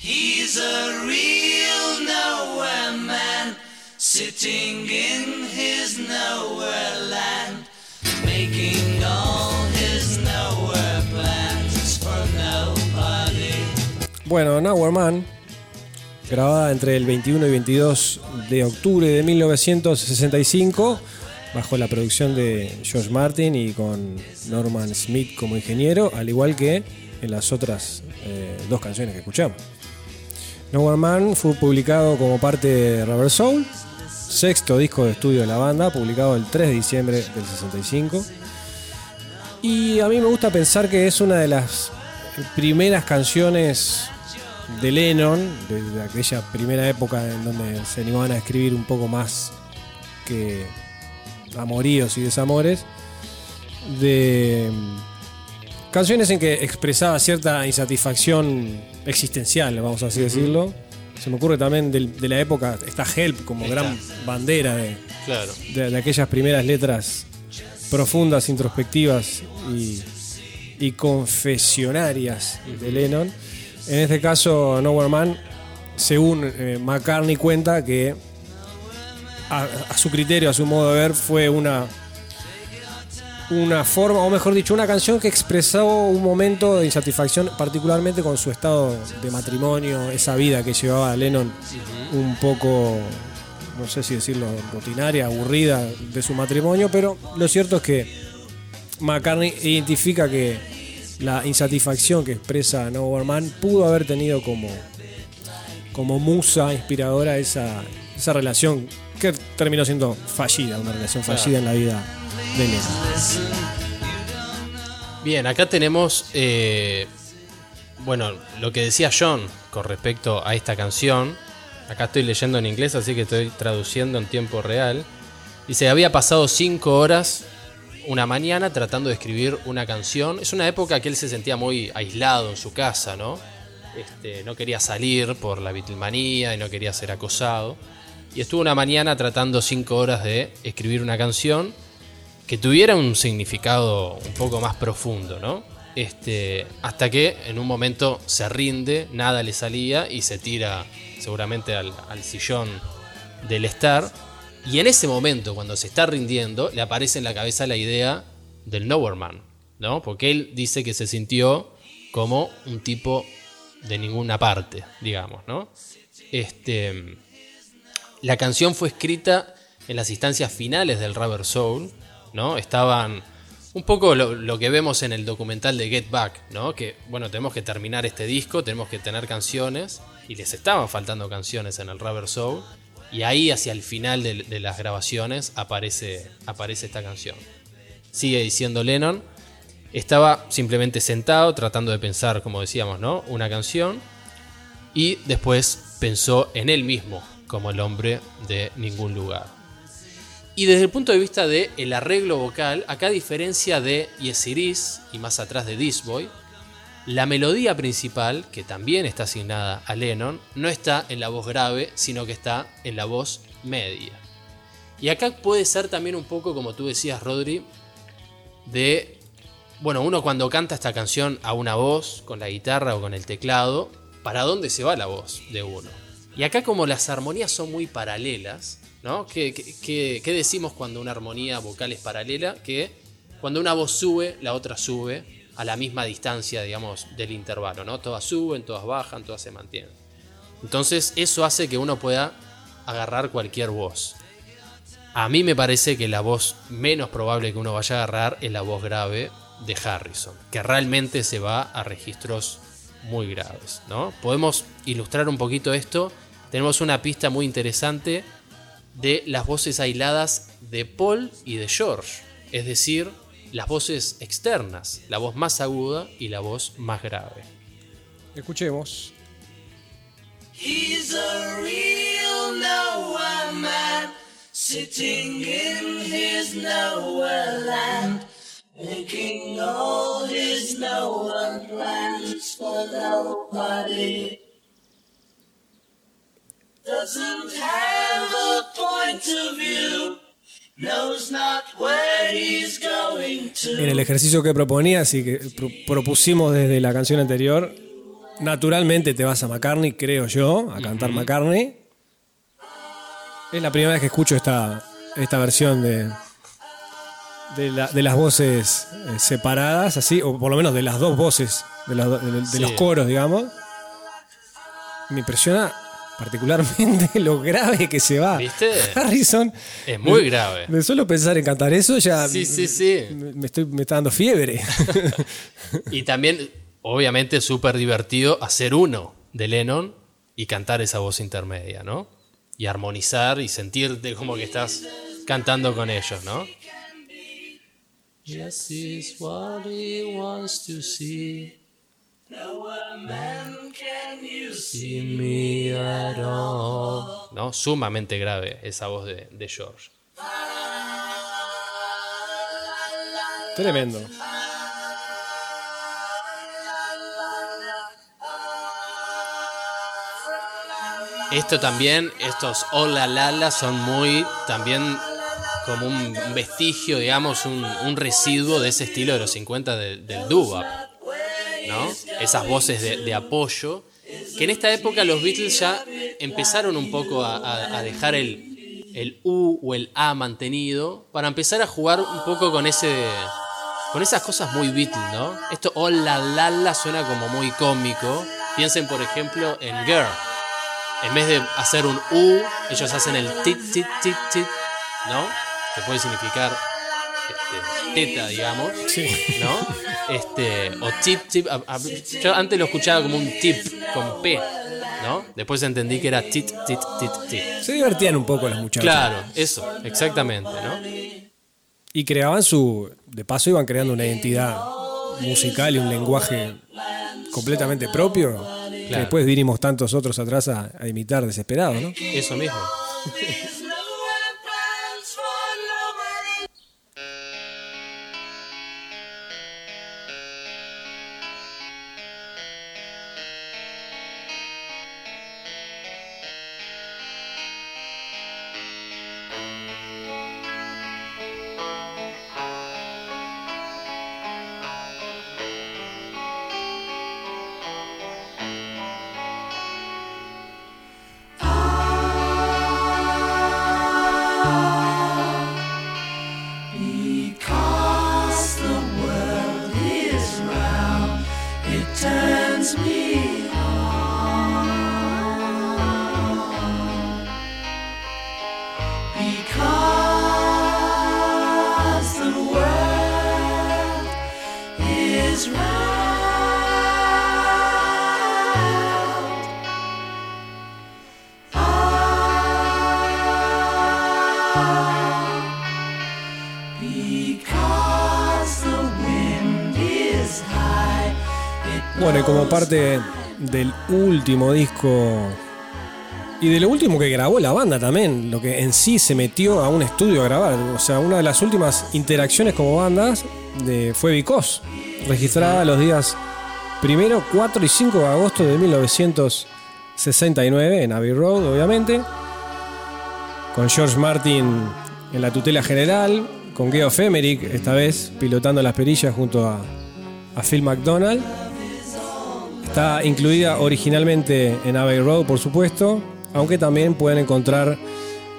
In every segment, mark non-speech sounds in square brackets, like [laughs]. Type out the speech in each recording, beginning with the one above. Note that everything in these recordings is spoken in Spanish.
He's a real nowhere man, sitting in his nowhere land, making all his nowhere plans for nobody. Bueno, Nowhere Man, grabada entre el 21 y 22 de octubre de 1965, bajo la producción de George Martin y con Norman Smith como ingeniero, al igual que en las otras eh, dos canciones que escuchamos. Nowhere Man fue publicado como parte de Rubber Soul, sexto disco de estudio de la banda, publicado el 3 de diciembre del 65. Y a mí me gusta pensar que es una de las primeras canciones de Lennon, de, aquella primera época en donde se animaban a escribir un poco más que amoríos y desamores, de canciones en que expresaba cierta insatisfacción existencial, vamos a así decirlo. Se me ocurre también de, la época, está Help como gran bandera de, Claro. de, de aquellas primeras letras profundas, introspectivas y, y confesionarias de Lennon. En este caso, Nowhere Man, según eh, McCartney cuenta que a, a su criterio, a su modo de ver, fue una una forma, o mejor dicho, una canción que expresó un momento de insatisfacción, particularmente con su estado de matrimonio, esa vida que llevaba Lennon un poco, no sé si decirlo, rutinaria, aburrida de su matrimonio, pero lo cierto es que McCartney identifica que la insatisfacción que expresa Nowhere Man pudo haber tenido como, como musa inspiradora esa, esa relación que terminó siendo fallida, una relación fallida en la vida Bien, acá tenemos, eh, bueno, lo que decía John con respecto a esta canción. Acá estoy leyendo en inglés, así que estoy traduciendo en tiempo real. Dice, había pasado cinco horas una mañana tratando de escribir una canción. Es una época que él se sentía muy aislado en su casa, ¿no? Este, no quería salir por la Beatlemanía y no quería ser acosado. Y estuvo una mañana tratando cinco horas de escribir una canción que tuviera un significado un poco más profundo, ¿no? Este, hasta que en un momento se rinde, nada le salía y se tira seguramente al, sillón del estar. Y en ese momento, cuando se está rindiendo, le aparece en la cabeza la idea del Nowhere Man, ¿no? Porque él dice que se sintió como un tipo de ninguna parte, digamos, ¿no? Este, la canción fue escrita en las instancias finales del Rubber Soul, ¿no? Estaban un poco lo, que vemos en el documental de Get Back, ¿no? Que, bueno, tenemos que terminar este disco, tenemos que tener canciones, y les estaban faltando canciones en el Rubber Soul, y ahí hacia el final de, de las grabaciones aparece, aparece esta canción. Sigue diciendo Lennon, estaba simplemente sentado tratando de pensar, como decíamos, ¿no? Una canción, y después pensó en él mismo como el hombre de ningún lugar. Y desde el punto de vista del el arreglo vocal, acá a diferencia de Yes y más atrás de This Boy, la melodía principal, que también está asignada a Lennon, no está en la voz grave, sino que está en la voz media. Y acá puede ser también un poco, como tú decías, Rodri, de, bueno, uno cuando canta esta canción a una voz, con la guitarra o con el teclado, ¿para dónde se va la voz de uno? Y acá como las armonías son muy paralelas, ¿no? ¿Qué, decimos cuando una armonía vocal es paralela? Que cuando una voz sube, la otra sube a la misma distancia, digamos, del intervalo, ¿no? Todas suben, todas bajan, todas se mantienen. Entonces eso hace que uno pueda agarrar cualquier voz. A mí me parece que la voz menos probable que uno vaya a agarrar es la voz grave de Harrison, que realmente se va a registros muy graves, ¿no? Podemos ilustrar un poquito esto. Tenemos una pista muy interesante de las voces aisladas de Paul y de George, es decir, las voces externas, la voz más aguda y la voz más grave. Escuchemos. He's a real nowhere man, sitting in his nowhere land, making all his nowhere plans for nobody. Doesn't have a point of view, knows not where he's going to. En el ejercicio que proponías y que pro- propusimos desde la canción anterior, naturalmente te vas a McCartney, creo yo, a cantar McCartney. Es la primera vez que escucho esta, esta versión de, de, la- de las voces eh, separadas, así, o por lo menos de las dos voces, de, las do- de- de Sí. los coros, digamos. Me impresiona particularmente [laughs] lo grave que se va. ¿Viste? [laughs] Harrison. Es muy grave. De solo pensar en cantar eso ya Sí, sí, sí. me, me estoy, me está dando fiebre. [laughs] Y también, obviamente, súper divertido hacer uno de Lennon y cantar esa voz intermedia, ¿no? Y armonizar y sentirte como que estás cantando con ellos, ¿no? Yes, is what he wants to see. See me at all. ¿No? Sumamente grave esa voz de, de George. Tremendo. Esto también, estos hola lala son muy también como un vestigio, digamos, un, un residuo de ese estilo de los 50 de- del doo-wop, ¿no? Esas voces de, apoyo, que en esta época los Beatles ya empezaron un poco a, dejar el, el U o el A mantenido para empezar a jugar un poco con ese con esas cosas muy Beatles, ¿no? Esto hola lala suena como muy cómico. Piensen, por ejemplo, en Girl. En vez de hacer un U, ellos hacen el tit, tit, tit, tit, ¿no? Que puede significar este, teta, digamos, ¿no? Este, o tip, tip. a- a- yo antes lo escuchaba como un tip con P, ¿no? Después entendí que era tit, tit, tit, tit. Se divertían un poco las muchachas. Claro, eso, exactamente, ¿no? Y creaban su. De paso, iban creando una identidad musical y un lenguaje completamente propio. Que después vinimos tantos otros atrás a, a imitar desesperados, ¿no? Eso mismo. [laughs] parte del último disco y de lo último que grabó la banda también, lo que en sí se metió a un estudio a grabar. O sea, una de las últimas interacciones como bandas de, fue Vicos, registrada los días primero, 4 y 5 de agosto de 1969 en Abbey Road, obviamente, con George Martin en la tutela general, con Geoff Emerick, esta vez pilotando las perillas junto a, a Phil McDonald. Está incluida originalmente en Abbey Road, por supuesto, aunque también pueden encontrar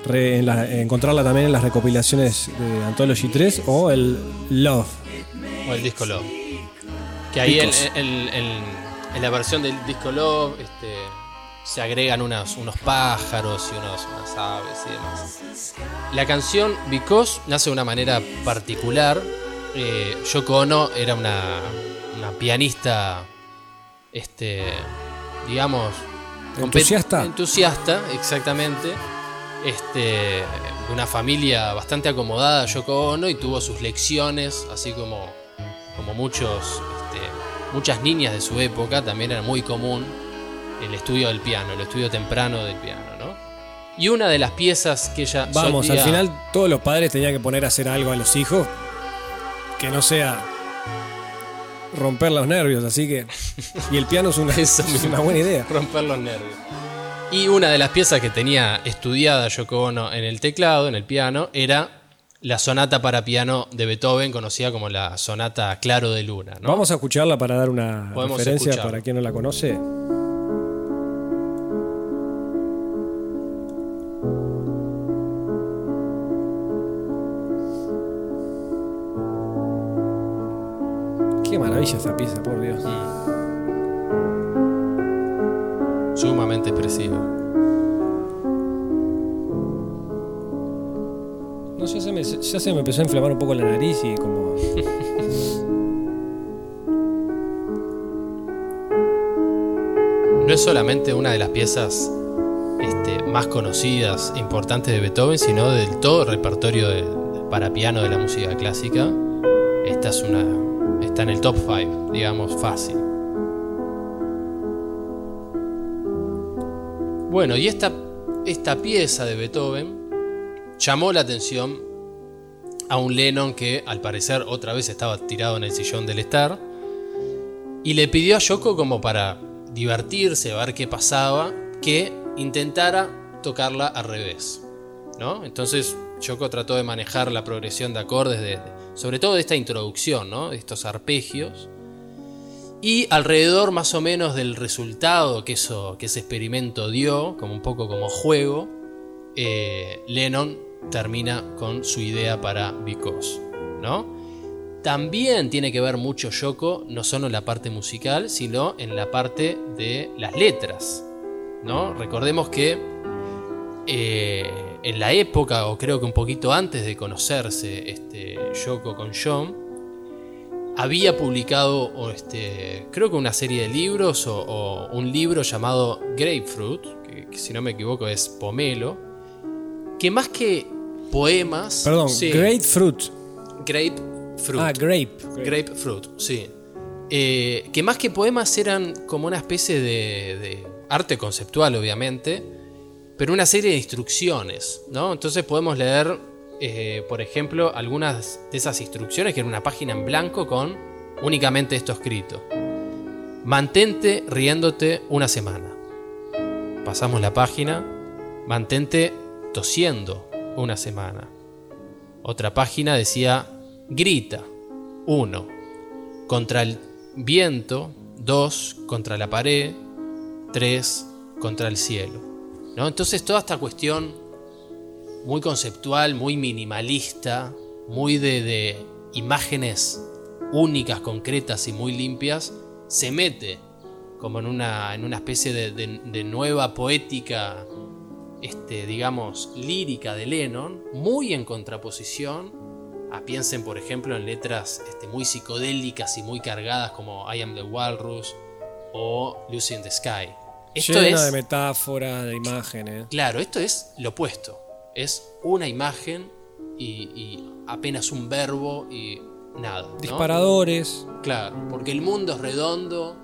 re- en la- encontrarla también en las recopilaciones de Anthology 3 o el Love. O el disco Love. Que ahí el- Picos. el- el- en la versión del disco Love este, se agregan unos, unos pájaros y unos, unas aves y demás. La canción Because nace de una manera particular. Eh, Yoko Ono era una, una pianista, este, digamos, Entusiasta. Entusiasta, exactamente. Este, de una familia bastante acomodada, Yoko Ono, y tuvo sus lecciones, así como, como muchos, este, muchas niñas de su época, también era muy común el estudio del piano, el estudio temprano del piano, ¿no? Y una de las piezas que ella Vamos, solía- al final todos los padres tenían que poner a hacer algo a los hijos que no sea romper los nervios, así que... Y el piano es una, [laughs] es buena idea. romper los nervios. Y una de las piezas que tenía estudiada Yoko Ono en el teclado, en el piano, era la sonata para piano de Beethoven, conocida como la sonata Claro de Luna. ¿no? Vamos a escucharla para dar una Podemos referencia escucharla. para quien no la conoce. Qué maravilla esta pieza, por Dios. Sumamente expresiva. No, ya se, me, ya se me empezó a inflamar un poco la nariz y como. No es solamente una de las piezas este, más conocidas e importantes de Beethoven, sino del todo el repertorio de- para piano de la música clásica. Esta es una. Está en el top 5, digamos, fácil. Bueno, y esta, esta pieza de Beethoven llamó la atención a un Lennon que al parecer otra vez estaba tirado en el sillón del estar y le pidió a Yoko como para divertirse, ver qué pasaba, que intentara tocarla al revés. ¿No? Entonces Yoko trató de manejar la progresión de acordes, de, de- sobre todo de esta introducción, ¿no? de estos arpegios. Y alrededor más o menos del resultado que, eso, que ese experimento dio, como un poco como juego, eh, Lennon termina con su idea para Because. ¿no? También tiene que ver mucho Yoko, no solo en la parte musical, sino en la parte de las letras. ¿no? Recordemos que eh, en la época, o creo que un poquito antes de conocerse este, Yoko con John, había publicado o este, creo que una serie de libros o, o un libro llamado Grapefruit, que, que si no me equivoco es Pomelo, que más que poemas... Perdón, sí, Grapefruit. Grapefruit. Ah, grape. Grapefruit, sí. Eh, que más que poemas eran como una especie de, de arte conceptual, obviamente, pero una serie de instrucciones, ¿no? Entonces podemos leer, eh, por ejemplo, algunas de esas instrucciones, que era una página en blanco con únicamente esto escrito. Mantente riéndote una semana. Pasamos la página. Mantente tosiendo una semana. Otra página decía grita. 1. Contra el viento. 2. Contra la pared. 3. Contra el cielo. ¿No? Entonces toda esta cuestión muy conceptual, muy minimalista, muy de, imágenes únicas, concretas y muy limpias, se mete como en una, en una especie de nueva poética, este, digamos, lírica de Lennon, muy en contraposición a, piensen por ejemplo en letras este, muy psicodélicas y muy cargadas como I Am the Walrus o Lucy in the Sky. Esto Llena es, de metáforas, de imágenes. Claro, esto es lo opuesto. Es una imagen y, y apenas un verbo y nada. ¿no? Disparadores. Claro, porque el mundo es redondo.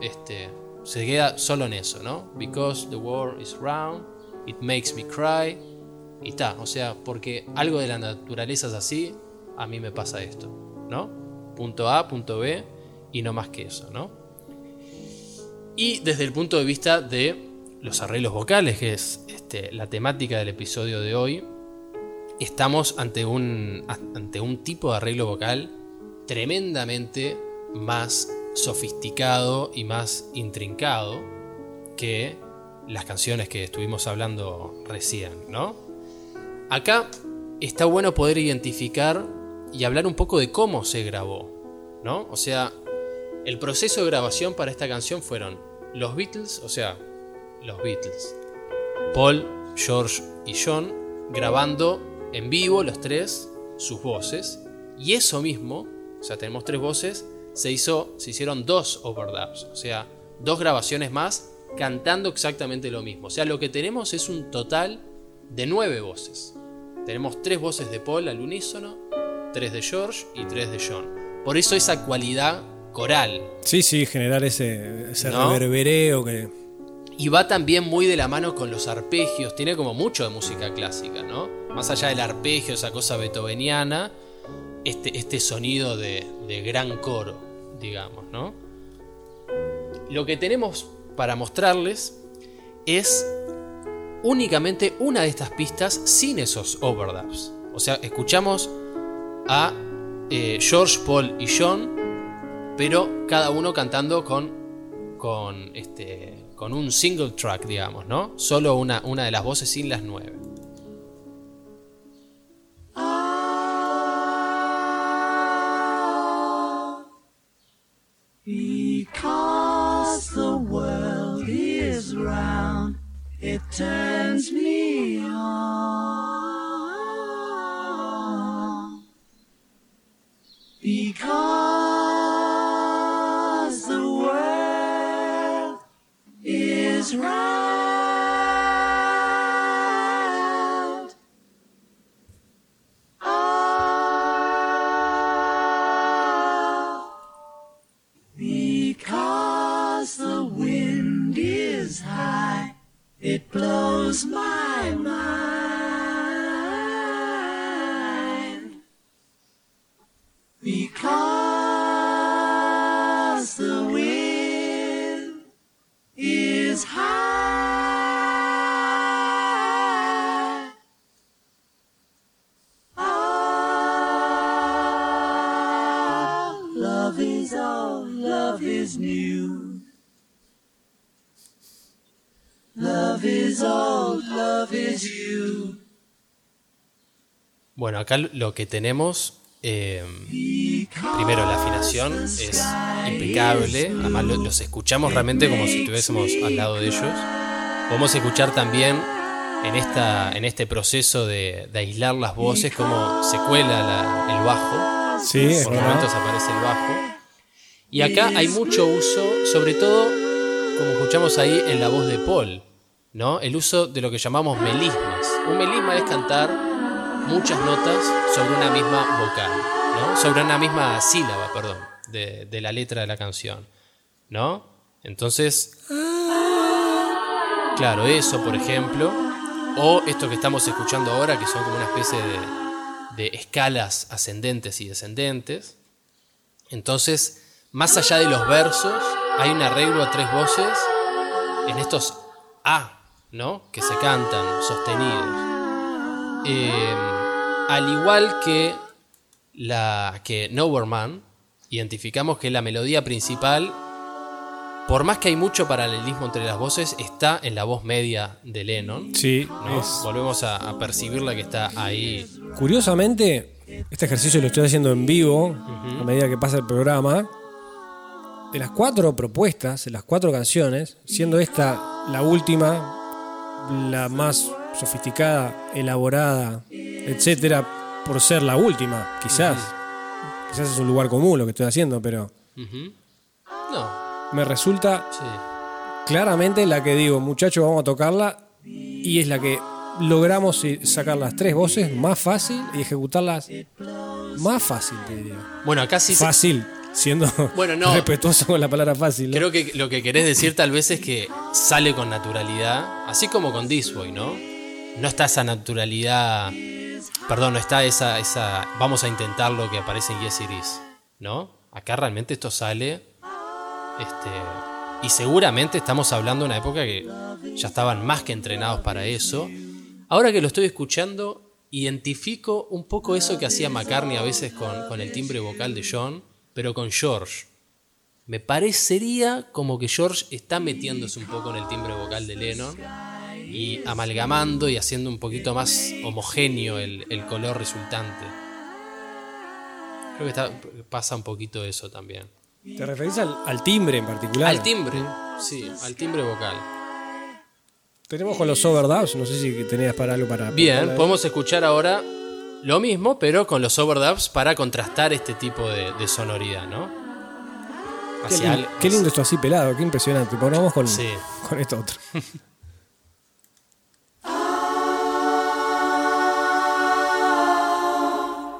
Este, se queda solo en eso, ¿no? Because the world is round, it makes me cry. Y está, o sea, porque algo de la naturaleza es así, a mí me pasa esto, ¿no? Punto A, punto B, y no más que eso, ¿no? Y desde el punto de vista de los arreglos vocales, que es este, la temática del episodio de hoy, estamos ante un, ante un tipo de arreglo vocal tremendamente más sofisticado y más intrincado que las canciones que estuvimos hablando recién, ¿no? Acá está bueno poder identificar y hablar un poco de cómo se grabó, ¿no? O sea, el proceso de grabación para esta canción fueron los Beatles, o sea, los Beatles, Paul, George y John grabando en vivo los tres sus voces y eso mismo, o sea, tenemos tres voces, se hizo, se hicieron dos overdubs, o sea, dos grabaciones más cantando exactamente lo mismo. O sea, lo que tenemos es un total de nueve voces. Tenemos tres voces de Paul al unísono, tres de George y tres de John. Por eso esa cualidad coral. Sí, sí, generar ese, ese ¿No? reverbereo que. Y va también muy de la mano con los arpegios. Tiene como mucho de música clásica, ¿no? Más allá del arpegio, esa cosa beethoveniana, este, este sonido de, de gran coro, digamos, ¿no? Lo que tenemos para mostrarles es únicamente una de estas pistas sin esos overdubs. O sea, escuchamos a eh, George, Paul y John, pero cada uno cantando con, con, este, con un single track, digamos, ¿no? Solo una, una de las voces sin las nueve. Because the world is round, it turns me Bueno, acá lo que tenemos, eh, primero la afinación es impecable, además lo- los escuchamos realmente como si estuviésemos al lado de ellos. Podemos escuchar también en, esta, en este proceso de, de aislar las voces cómo se cuela la- el bajo, Sí, por verdad. momentos aparece el bajo. Y acá hay mucho uso, sobre todo, como escuchamos ahí en la voz de Paul, ¿no? El uso de lo que llamamos melismas. Un melisma es cantar muchas notas sobre una misma vocal, ¿no? Sobre una misma sílaba, perdón, de, de la letra de la canción, ¿no? Entonces, claro, eso, por ejemplo, o esto que estamos escuchando ahora, que son como una especie de, de escalas ascendentes y descendentes. Entonces, más allá de los versos, hay un arreglo a tres voces en estos A, ¿no? Que se cantan sostenidos. Eh, al igual que la que Nowhere Man, identificamos que la melodía principal, por más que hay mucho paralelismo entre las voces, está en la voz media de Lennon. Sí, ¿no? es- Volvemos a, a percibirla que está ahí. Curiosamente, este ejercicio lo estoy haciendo en vivo a medida que pasa el programa. De las cuatro propuestas, de las cuatro canciones, siendo esta la última, la más sofisticada, elaborada, etcétera, por ser la última, quizás. Quizás es un lugar común lo que estoy haciendo, pero. No, me resulta sí. claramente la que digo, muchachos, vamos a tocarla, y es la que logramos eh, sacar las tres voces más fácil y ejecutarlas más fácil, te diría. Bueno, acá sí se- Fácil, siendo Bueno, no. respetuoso con la palabra fácil. ¿no? Creo que lo que querés decir tal vez es que sale con naturalidad, así como con This Boy, ¿no? No está esa naturalidad, perdón, no está esa, esa, vamos a intentar lo que aparece en Yes It Is, ¿no? Acá realmente esto sale, este, y seguramente estamos hablando de una época que ya estaban más que entrenados para eso. Ahora que lo estoy escuchando, identifico un poco eso que hacía McCartney a veces con, con el timbre vocal de John, pero con George. Me parecería como que George está metiéndose un poco en el timbre vocal de Lennon y amalgamando y haciendo un poquito más homogéneo el, el color resultante. Creo que está- pasa un poquito eso también. ¿Te referís al, al timbre en particular? Al timbre, sí, al timbre vocal. Tenemos con los overdubs, no sé si tenías para algo para... Bien, podemos escuchar ahora lo mismo, pero con los overdubs para contrastar este tipo de, de sonoridad, ¿no? Qué, al- lindo esto así pelado, qué impresionante. Bueno, vamos con, Sí. con esto otro. [laughs]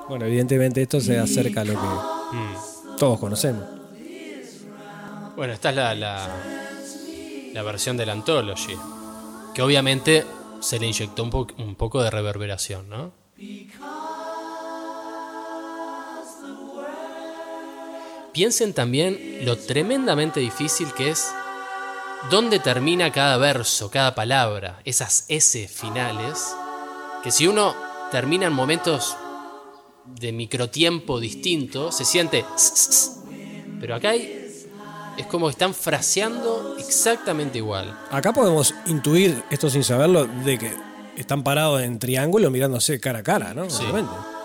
bueno, evidentemente esto se acerca a lo que todos conocemos. Bueno, esta es la, la, la versión del Anthology. Que obviamente se le inyectó un, po- un poco de reverberación, ¿no? Piensen también lo tremendamente difícil que es dónde termina cada verso, cada palabra, esas S finales, que si uno terminan momentos de microtiempo distinto, se siente... Pero acá hay, es como que están fraseando exactamente igual. Acá podemos intuir, esto sin saberlo, de que están parados en triángulo mirándose cara a cara, ¿no? Sí. Obviamente.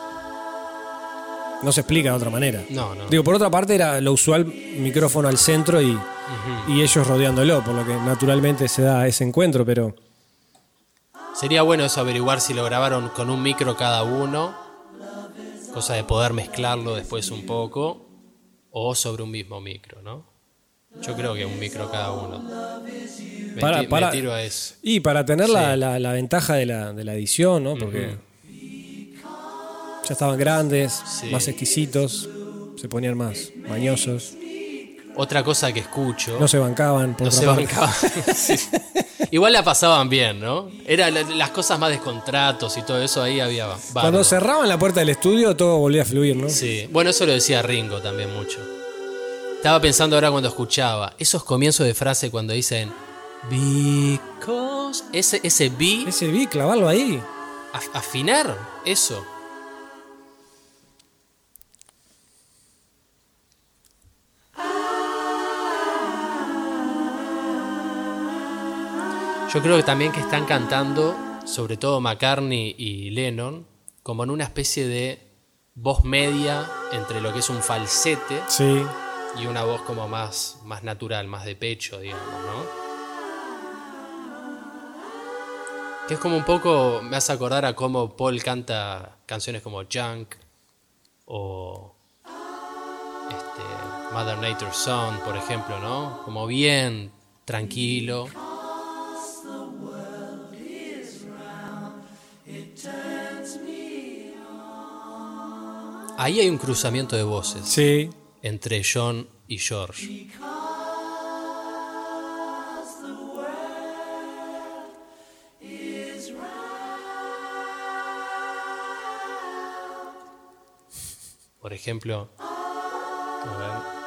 No se explica de otra manera. No, no. Digo, por otra parte era lo usual micrófono al centro y, y ellos rodeándolo, por lo que naturalmente se da ese encuentro, pero Sería bueno eso averiguar si lo grabaron con un micro cada uno, cosa de poder mezclarlo después un poco, o sobre un mismo micro, ¿no? Yo creo que un micro cada uno. Me, Para- ti- me para- tiro a eso. Y para tener la, Sí. la- la ventaja de la, de la edición, ¿no? Porque ya estaban grandes, Sí. más exquisitos, se ponían más mañosos, Otra cosa que escucho, no se bancaban, por no se parte. bancaban. [laughs] Sí. Igual la pasaban bien, ¿no? Eran la- las cosas más descontratos y todo eso, ahí había Cuando cerraban la puerta del estudio, todo volvía a fluir, ¿no? Sí, bueno, eso lo decía Ringo también mucho. Estaba pensando ahora cuando escuchaba esos comienzos de frase cuando dicen because ese ese be Ese vi, clavarlo ahí. af- afinar eso. Yo creo que también que están cantando, sobre todo McCartney y Lennon, como en una especie de voz media entre lo que es un falsete Sí. y una voz como más, más natural, más de pecho, digamos, ¿no? Que es como un poco, me hace acordar a cómo Paul canta canciones como Junk o este, Mother Nature's Son, por ejemplo, ¿no? Como bien tranquilo. Ahí hay un cruzamiento de voces Sí. entre John y George. Por ejemplo, a ver.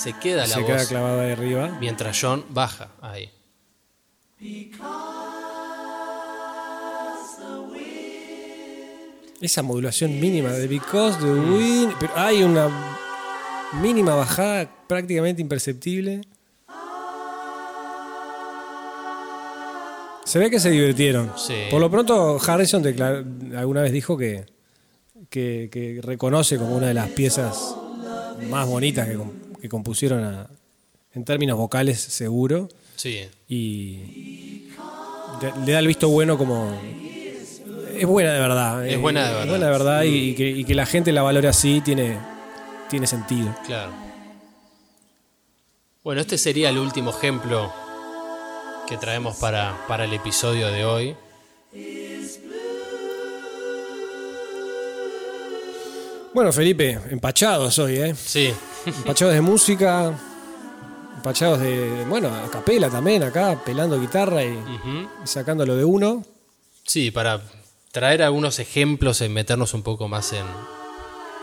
Se queda la se voz queda clavado ahí arriba. mientras John baja ahí. Esa modulación mínima de Because the Wind. Pero hay una mínima bajada prácticamente imperceptible. Se ve que se divirtieron. Sí. Por lo pronto, Harrison alguna vez dijo que, que, que reconoce como una de las piezas más bonitas que, que compusieron a- en términos vocales, seguro. Sí, Y le da el visto bueno como... Es buena de verdad. Es eh, buena de verdad. buena de verdad y, y que, y que la gente la valore así tiene, tiene sentido. claro. Bueno, este sería el último ejemplo que traemos para, para el episodio de hoy. Bueno, Felipe, empachados hoy, ¿eh? Sí, Empachados de música, empachados de, bueno, a capela también acá, pelando guitarra y, sacándolo de uno. sí, para traer algunos ejemplos y meternos un poco más en,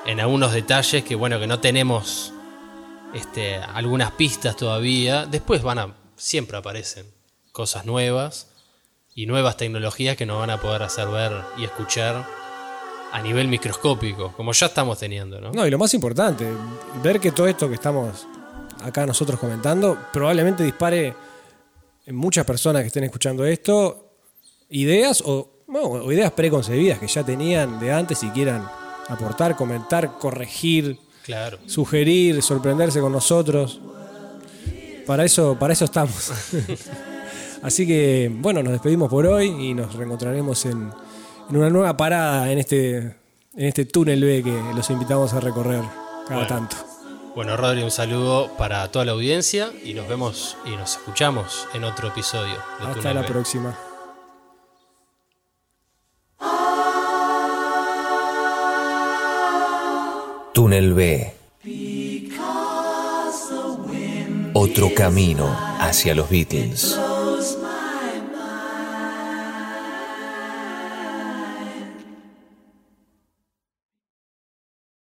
en algunos detalles que, bueno, que no tenemos este, algunas pistas todavía. Después van a, siempre aparecen cosas nuevas y nuevas tecnologías que nos van a poder hacer ver y escuchar a nivel microscópico, como ya estamos teniendo, ¿no? No, y lo más importante, ver que todo esto que estamos acá nosotros comentando probablemente dispare en muchas personas que estén escuchando esto ideas o, bueno, o ideas preconcebidas que ya tenían de antes y quieran aportar, comentar, corregir, Claro. sugerir, sorprenderse con nosotros. Para eso, para eso estamos. [laughs] Así que, bueno, nos despedimos por hoy y nos reencontraremos en, en una nueva parada en este, en este túnel B que los invitamos a recorrer cada Bueno. tanto. Bueno, Rodri, un saludo para toda la audiencia y nos vemos y nos escuchamos en otro episodio. de Hasta Túnel la B. próxima. Túnel B. Otro camino hacia los Beatles.